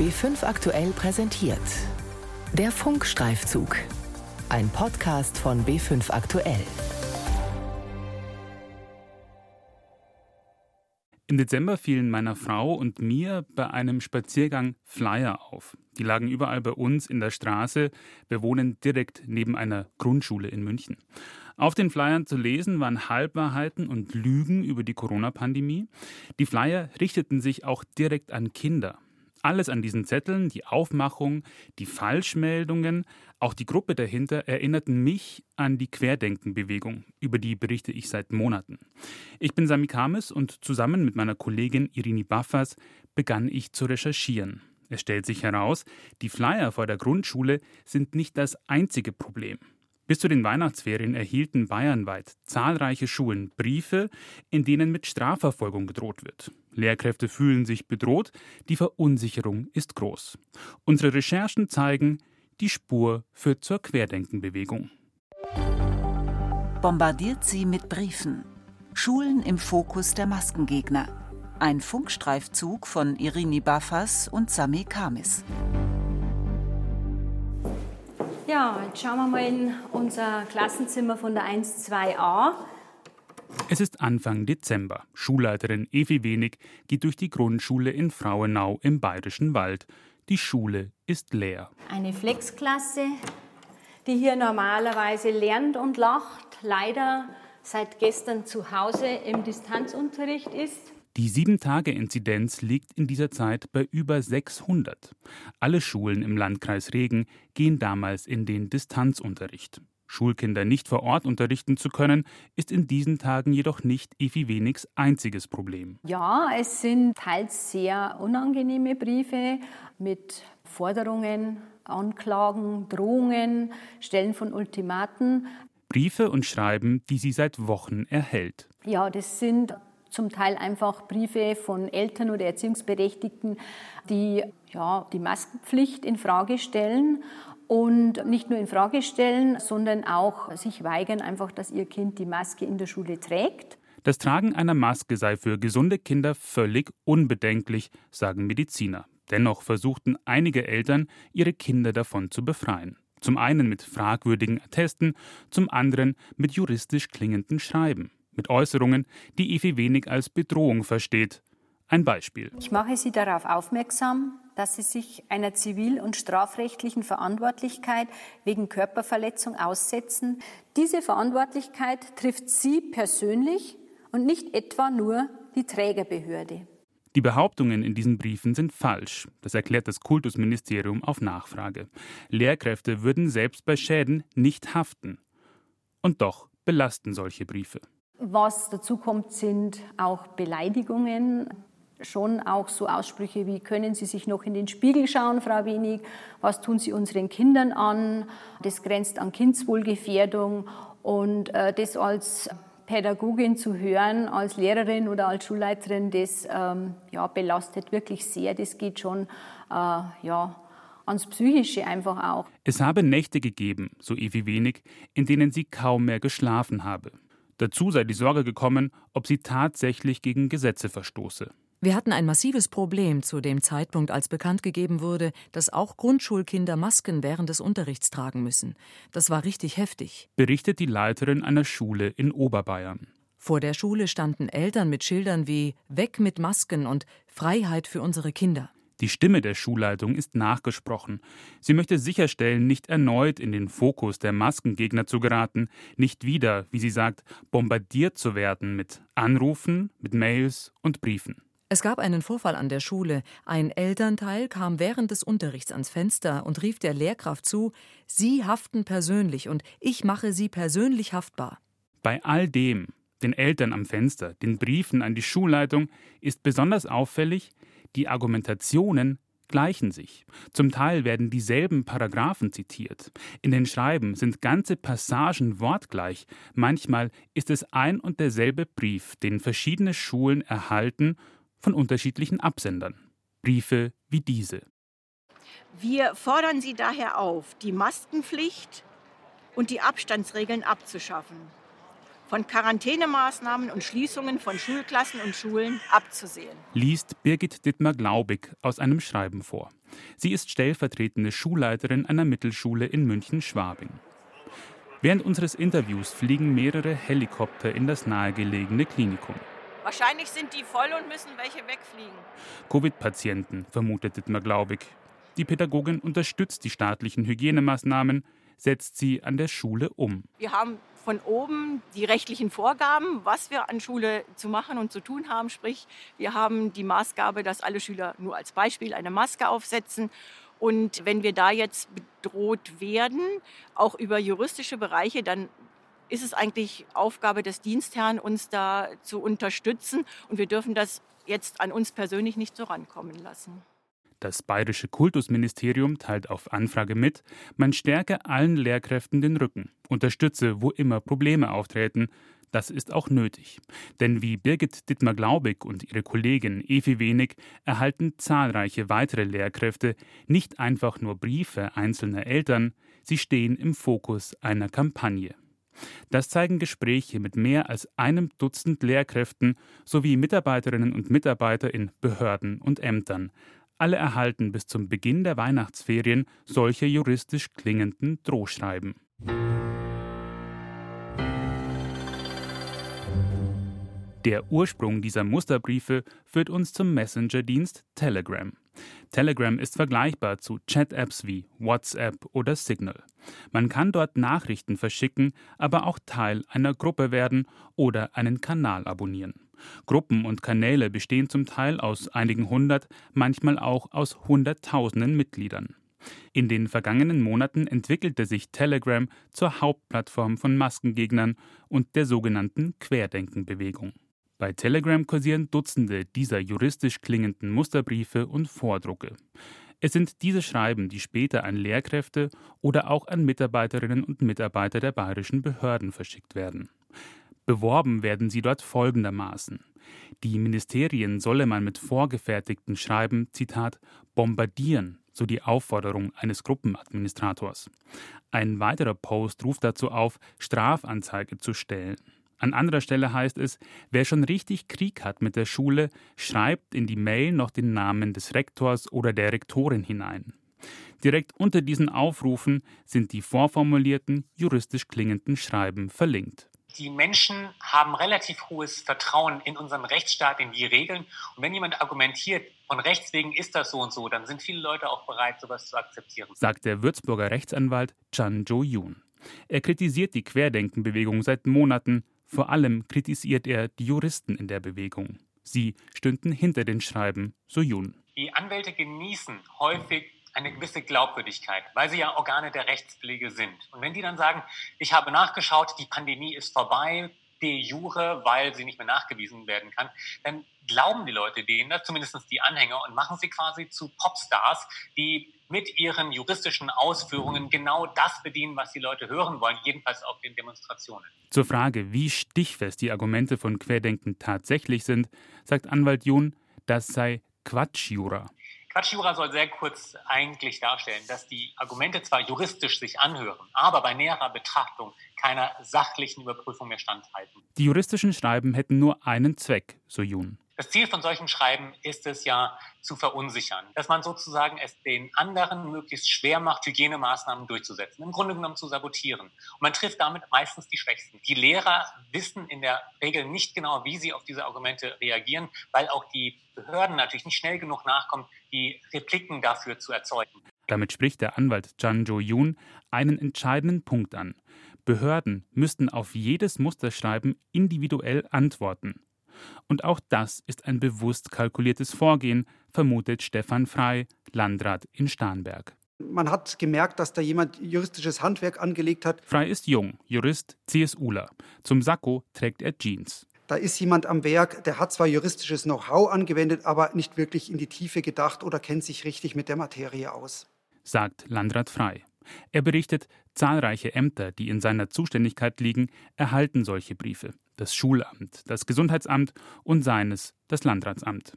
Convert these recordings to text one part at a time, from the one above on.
B5 aktuell präsentiert. Der Funkstreifzug. Ein Podcast von B5 aktuell. Im Dezember fielen meiner Frau und mir bei einem Spaziergang Flyer auf. Die lagen überall bei uns in der Straße. Wir wohnen direkt neben einer Grundschule in München. Auf den Flyern zu lesen waren Halbwahrheiten und Lügen über die Corona-Pandemie. Die Flyer richteten sich auch direkt an Kinder. Alles an diesen Zetteln, die Aufmachung, die Falschmeldungen, auch die Gruppe dahinter erinnerten mich an die Querdenkenbewegung, über die berichte ich seit Monaten. Ich bin Sami Kames und zusammen mit meiner Kollegin Irini Baffas begann ich zu recherchieren. Es stellt sich heraus, die Flyer vor der Grundschule sind nicht das einzige Problem. Bis zu den Weihnachtsferien erhielten bayernweit zahlreiche Schulen Briefe, in denen mit Strafverfolgung gedroht wird. Lehrkräfte fühlen sich bedroht, die Verunsicherung ist groß. Unsere Recherchen zeigen, die Spur führt zur Querdenkenbewegung. Bombardiert sie mit Briefen. Schulen im Fokus der Maskengegner. Ein Funkstreifzug von Irini Baffas und Sami Kamis. Ja, jetzt schauen wir mal in unser Klassenzimmer von der 1-2a. Es ist Anfang Dezember. Schulleiterin Evi Wenig geht durch die Grundschule in Frauenau im Bayerischen Wald. Die Schule ist leer. Eine Flexklasse, die hier normalerweise lernt und lacht, leider seit gestern zu Hause im Distanzunterricht ist. Die 7-Tage-Inzidenz liegt in dieser Zeit bei über 600. Alle Schulen im Landkreis Regen gehen damals in den Distanzunterricht. Schulkinder nicht vor Ort unterrichten zu können, ist in diesen Tagen jedoch nicht Evi Wenigs einziges Problem. Ja, es sind teils sehr unangenehme Briefe mit Forderungen, Anklagen, Drohungen, Stellen von Ultimaten. Briefe und Schreiben, die sie seit Wochen erhält. Ja, das sind zum Teil einfach Briefe von Eltern oder Erziehungsberechtigten, die ja, die Maskenpflicht in Frage stellen und nicht nur in Frage stellen, sondern auch sich weigern, einfach, dass ihr Kind die Maske in der Schule trägt. Das Tragen einer Maske sei für gesunde Kinder völlig unbedenklich, sagen Mediziner. Dennoch versuchten einige Eltern, ihre Kinder davon zu befreien. Zum einen mit fragwürdigen Attesten, zum anderen mit juristisch klingenden Schreiben mit Äußerungen, die Evi Wenig als Bedrohung versteht. Ein Beispiel. Ich mache Sie darauf aufmerksam, dass Sie sich einer zivil- und strafrechtlichen Verantwortlichkeit wegen Körperverletzung aussetzen. Diese Verantwortlichkeit trifft Sie persönlich und nicht etwa nur die Trägerbehörde. Die Behauptungen in diesen Briefen sind falsch. Das erklärt das Kultusministerium auf Nachfrage. Lehrkräfte würden selbst bei Schäden nicht haften. Und doch belasten solche Briefe. Was dazu kommt, sind auch Beleidigungen. Schon auch so Aussprüche wie, können Sie sich noch in den Spiegel schauen, Frau Wenig? Was tun Sie unseren Kindern an? Das grenzt an Kindswohlgefährdung. Und äh, das als Pädagogin zu hören, als Lehrerin oder als Schulleiterin, das ähm, ja, belastet wirklich sehr. Das geht schon äh, ja, ans Psychische einfach auch. Es habe Nächte gegeben, so Evi Wenig, in denen sie kaum mehr geschlafen habe. Dazu sei die Sorge gekommen, ob sie tatsächlich gegen Gesetze verstoße. Wir hatten ein massives Problem zu dem Zeitpunkt, als bekannt gegeben wurde, dass auch Grundschulkinder Masken während des Unterrichts tragen müssen. Das war richtig heftig. Berichtet die Leiterin einer Schule in Oberbayern. Vor der Schule standen Eltern mit Schildern wie Weg mit Masken und Freiheit für unsere Kinder. Die Stimme der Schulleitung ist nachgesprochen. Sie möchte sicherstellen, nicht erneut in den Fokus der Maskengegner zu geraten, nicht wieder, wie sie sagt, bombardiert zu werden mit Anrufen, mit Mails und Briefen. Es gab einen Vorfall an der Schule. Ein Elternteil kam während des Unterrichts ans Fenster und rief der Lehrkraft zu, Sie haften persönlich und ich mache Sie persönlich haftbar. Bei all dem, den Eltern am Fenster, den Briefen an die Schulleitung, ist besonders auffällig, die Argumentationen gleichen sich. Zum Teil werden dieselben Paragraphen zitiert. In den Schreiben sind ganze Passagen wortgleich. Manchmal ist es ein und derselbe Brief, den verschiedene Schulen erhalten von unterschiedlichen Absendern. Briefe wie diese. Wir fordern Sie daher auf, die Maskenpflicht und die Abstandsregeln abzuschaffen von Quarantänemaßnahmen und Schließungen von Schulklassen und Schulen abzusehen. Liest Birgit Dittmar Glaubig aus einem Schreiben vor. Sie ist stellvertretende Schulleiterin einer Mittelschule in München-Schwabing. Während unseres Interviews fliegen mehrere Helikopter in das nahegelegene Klinikum. Wahrscheinlich sind die voll und müssen welche wegfliegen. Covid-Patienten, vermutet Dittmar Glaubig. Die Pädagogin unterstützt die staatlichen Hygienemaßnahmen, setzt sie an der Schule um. Wir haben von oben die rechtlichen Vorgaben, was wir an Schule zu machen und zu tun haben. Sprich, wir haben die Maßgabe, dass alle Schüler nur als Beispiel eine Maske aufsetzen. Und wenn wir da jetzt bedroht werden, auch über juristische Bereiche, dann ist es eigentlich Aufgabe des Dienstherrn, uns da zu unterstützen. Und wir dürfen das jetzt an uns persönlich nicht so rankommen lassen. Das bayerische Kultusministerium teilt auf Anfrage mit, man stärke allen Lehrkräften den Rücken, unterstütze, wo immer Probleme auftreten. Das ist auch nötig. Denn wie Birgit Dittmar-Glaubig und ihre Kollegin Evi Wenig erhalten zahlreiche weitere Lehrkräfte nicht einfach nur Briefe einzelner Eltern, sie stehen im Fokus einer Kampagne. Das zeigen Gespräche mit mehr als einem Dutzend Lehrkräften sowie Mitarbeiterinnen und Mitarbeiter in Behörden und Ämtern, alle erhalten bis zum Beginn der Weihnachtsferien solche juristisch klingenden Drohschreiben. Der Ursprung dieser Musterbriefe führt uns zum Messenger-Dienst Telegram. Telegram ist vergleichbar zu Chat-Apps wie WhatsApp oder Signal. Man kann dort Nachrichten verschicken, aber auch Teil einer Gruppe werden oder einen Kanal abonnieren. Gruppen und Kanäle bestehen zum Teil aus einigen hundert, manchmal auch aus Hunderttausenden Mitgliedern. In den vergangenen Monaten entwickelte sich Telegram zur Hauptplattform von Maskengegnern und der sogenannten Querdenkenbewegung. Bei Telegram kursieren Dutzende dieser juristisch klingenden Musterbriefe und Vordrucke. Es sind diese Schreiben, die später an Lehrkräfte oder auch an Mitarbeiterinnen und Mitarbeiter der bayerischen Behörden verschickt werden. Beworben werden sie dort folgendermaßen. Die Ministerien solle man mit vorgefertigten Schreiben, Zitat, bombardieren, so die Aufforderung eines Gruppenadministrators. Ein weiterer Post ruft dazu auf, Strafanzeige zu stellen. An anderer Stelle heißt es, wer schon richtig Krieg hat mit der Schule, schreibt in die Mail noch den Namen des Rektors oder der Rektorin hinein. Direkt unter diesen Aufrufen sind die vorformulierten, juristisch klingenden Schreiben verlinkt die Menschen haben relativ hohes Vertrauen in unseren Rechtsstaat, in die Regeln. Und wenn jemand argumentiert, von Rechts wegen ist das so und so, dann sind viele Leute auch bereit, sowas zu akzeptieren. Sagt der Würzburger Rechtsanwalt Chan Jo-Yoon. Er kritisiert die Querdenkenbewegung seit Monaten. Vor allem kritisiert er die Juristen in der Bewegung. Sie stünden hinter den Schreiben, so Yoon. Die Anwälte genießen häufig eine gewisse Glaubwürdigkeit, weil sie ja Organe der Rechtspflege sind. Und wenn die dann sagen, ich habe nachgeschaut, die Pandemie ist vorbei, de jure, weil sie nicht mehr nachgewiesen werden kann, dann glauben die Leute denen, zumindest die Anhänger, und machen sie quasi zu Popstars, die mit ihren juristischen Ausführungen genau das bedienen, was die Leute hören wollen, jedenfalls auf den Demonstrationen. Zur Frage, wie stichfest die Argumente von Querdenken tatsächlich sind, sagt Anwalt Jun, das sei Quatschjura. Quatschjura soll sehr kurz eigentlich darstellen, dass die Argumente zwar juristisch sich anhören, aber bei näherer Betrachtung keiner sachlichen Überprüfung mehr standhalten. Die juristischen Schreiben hätten nur einen Zweck, so Jun. Das Ziel von solchen Schreiben ist es ja zu verunsichern, dass man sozusagen es den anderen möglichst schwer macht, Hygienemaßnahmen durchzusetzen, im Grunde genommen zu sabotieren. Und man trifft damit meistens die Schwächsten. Die Lehrer wissen in der Regel nicht genau, wie sie auf diese Argumente reagieren, weil auch die Behörden natürlich nicht schnell genug nachkommen, die Repliken dafür zu erzeugen. Damit spricht der Anwalt Chan Jo-yoon einen entscheidenden Punkt an. Behörden müssten auf jedes Musterschreiben individuell antworten. Und auch das ist ein bewusst kalkuliertes Vorgehen, vermutet Stefan Frei, Landrat in Starnberg. Man hat gemerkt, dass da jemand juristisches Handwerk angelegt hat. Frei ist jung, Jurist, CSUler. Zum Sakko trägt er Jeans. Da ist jemand am Werk, der hat zwar juristisches Know-how angewendet, aber nicht wirklich in die Tiefe gedacht oder kennt sich richtig mit der Materie aus. Sagt Landrat Frei. Er berichtet, zahlreiche Ämter, die in seiner Zuständigkeit liegen, erhalten solche Briefe. Das Schulamt, das Gesundheitsamt und seines, das Landratsamt.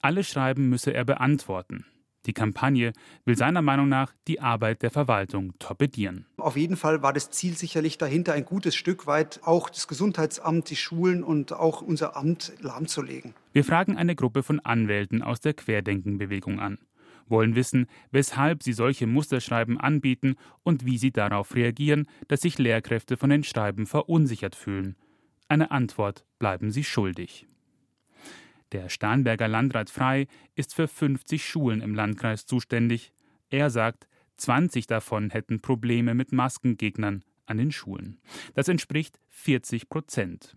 Alle Schreiben müsse er beantworten. Die Kampagne will seiner Meinung nach die Arbeit der Verwaltung torpedieren. Auf jeden Fall war das Ziel sicherlich dahinter, ein gutes Stück weit auch das Gesundheitsamt, die Schulen und auch unser Amt lahmzulegen. Wir fragen eine Gruppe von Anwälten aus der Querdenkenbewegung an. Wollen wissen, weshalb sie solche Musterschreiben anbieten und wie sie darauf reagieren, dass sich Lehrkräfte von den Schreiben verunsichert fühlen. Eine Antwort bleiben sie schuldig. Der Starnberger Landrat Frei ist für 50 Schulen im Landkreis zuständig. Er sagt, 20 davon hätten Probleme mit Maskengegnern an den Schulen. Das entspricht 40 Prozent.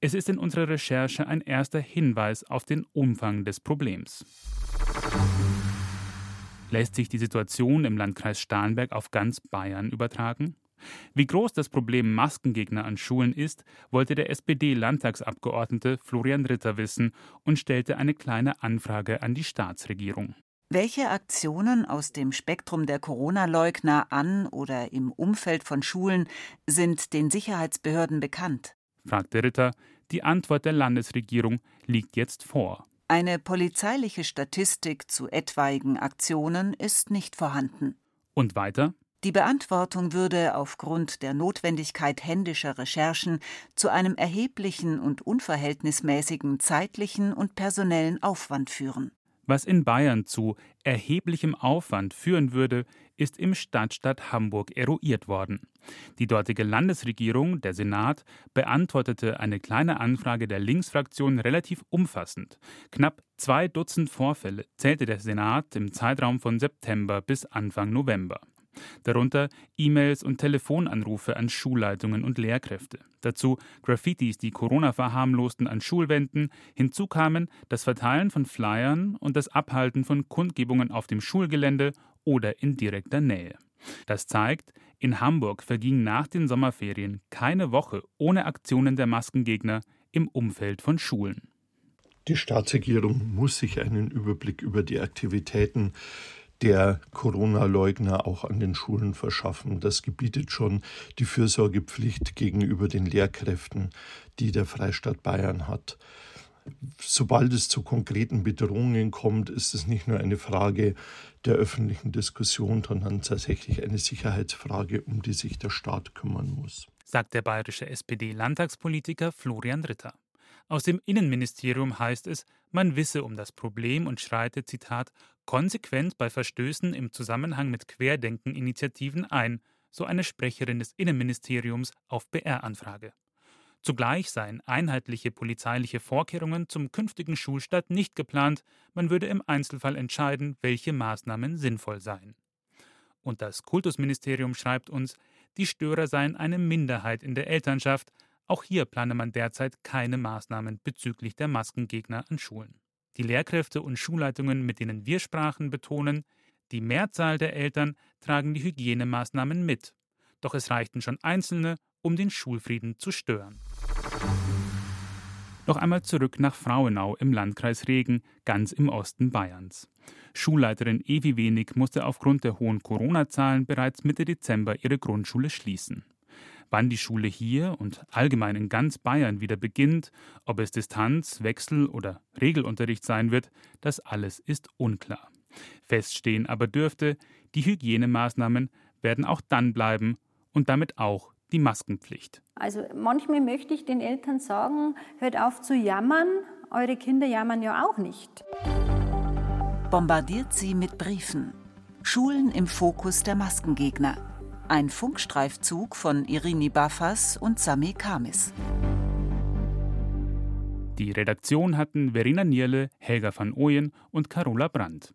Es ist in unserer Recherche ein erster Hinweis auf den Umfang des Problems. Lässt sich die Situation im Landkreis Starnberg auf ganz Bayern übertragen? Wie groß das Problem Maskengegner an Schulen ist, wollte der SPD-Landtagsabgeordnete Florian Ritter wissen und stellte eine kleine Anfrage an die Staatsregierung. Welche Aktionen aus dem Spektrum der Corona-Leugner an oder im Umfeld von Schulen sind den Sicherheitsbehörden bekannt? fragte Ritter. Die Antwort der Landesregierung liegt jetzt vor. Eine polizeiliche Statistik zu etwaigen Aktionen ist nicht vorhanden. Und weiter? Die Beantwortung würde aufgrund der Notwendigkeit händischer Recherchen zu einem erheblichen und unverhältnismäßigen zeitlichen und personellen Aufwand führen. Was in Bayern zu erheblichem Aufwand führen würde, ist im Stadtstaat Hamburg eruiert worden. Die dortige Landesregierung, der Senat, beantwortete eine kleine Anfrage der Linksfraktion relativ umfassend. Knapp zwei Dutzend Vorfälle zählte der Senat im Zeitraum von September bis Anfang November darunter E-Mails und Telefonanrufe an Schulleitungen und Lehrkräfte. Dazu Graffitis, die Corona verharmlosten an Schulwänden. Hinzu kamen das Verteilen von Flyern und das Abhalten von Kundgebungen auf dem Schulgelände oder in direkter Nähe. Das zeigt, in Hamburg verging nach den Sommerferien keine Woche ohne Aktionen der Maskengegner im Umfeld von Schulen. Die Staatsregierung muss sich einen Überblick über die Aktivitäten der Corona-Leugner auch an den Schulen verschaffen. Das gebietet schon die Fürsorgepflicht gegenüber den Lehrkräften, die der Freistaat Bayern hat. Sobald es zu konkreten Bedrohungen kommt, ist es nicht nur eine Frage der öffentlichen Diskussion, sondern tatsächlich eine Sicherheitsfrage, um die sich der Staat kümmern muss. Sagt der bayerische SPD-Landtagspolitiker Florian Ritter. Aus dem Innenministerium heißt es, man wisse um das Problem und schreite, Zitat, konsequent bei Verstößen im Zusammenhang mit Querdenken-Initiativen ein, so eine Sprecherin des Innenministeriums auf BR-Anfrage. Zugleich seien einheitliche polizeiliche Vorkehrungen zum künftigen Schulstart nicht geplant, man würde im Einzelfall entscheiden, welche Maßnahmen sinnvoll seien. Und das Kultusministerium schreibt uns, die Störer seien eine Minderheit in der Elternschaft, auch hier plane man derzeit keine Maßnahmen bezüglich der Maskengegner an Schulen. Die Lehrkräfte und Schulleitungen, mit denen wir sprachen, betonen, die Mehrzahl der Eltern tragen die Hygienemaßnahmen mit. Doch es reichten schon Einzelne, um den Schulfrieden zu stören. Noch einmal zurück nach Frauenau im Landkreis Regen, ganz im Osten Bayerns. Schulleiterin Evi Wenig musste aufgrund der hohen Corona-Zahlen bereits Mitte Dezember ihre Grundschule schließen. Wann die Schule hier und allgemein in ganz Bayern wieder beginnt, ob es Distanz, Wechsel oder Regelunterricht sein wird, das alles ist unklar. Feststehen aber dürfte, die Hygienemaßnahmen werden auch dann bleiben und damit auch die Maskenpflicht. Also manchmal möchte ich den Eltern sagen, hört auf zu jammern, eure Kinder jammern ja auch nicht. Bombardiert sie mit Briefen. Schulen im Fokus der Maskengegner. Ein Funkstreifzug von Irini Baffas und Sami Kamis. Die Redaktion hatten Verena Nierle, Helga van Ooyen und Carola Brandt.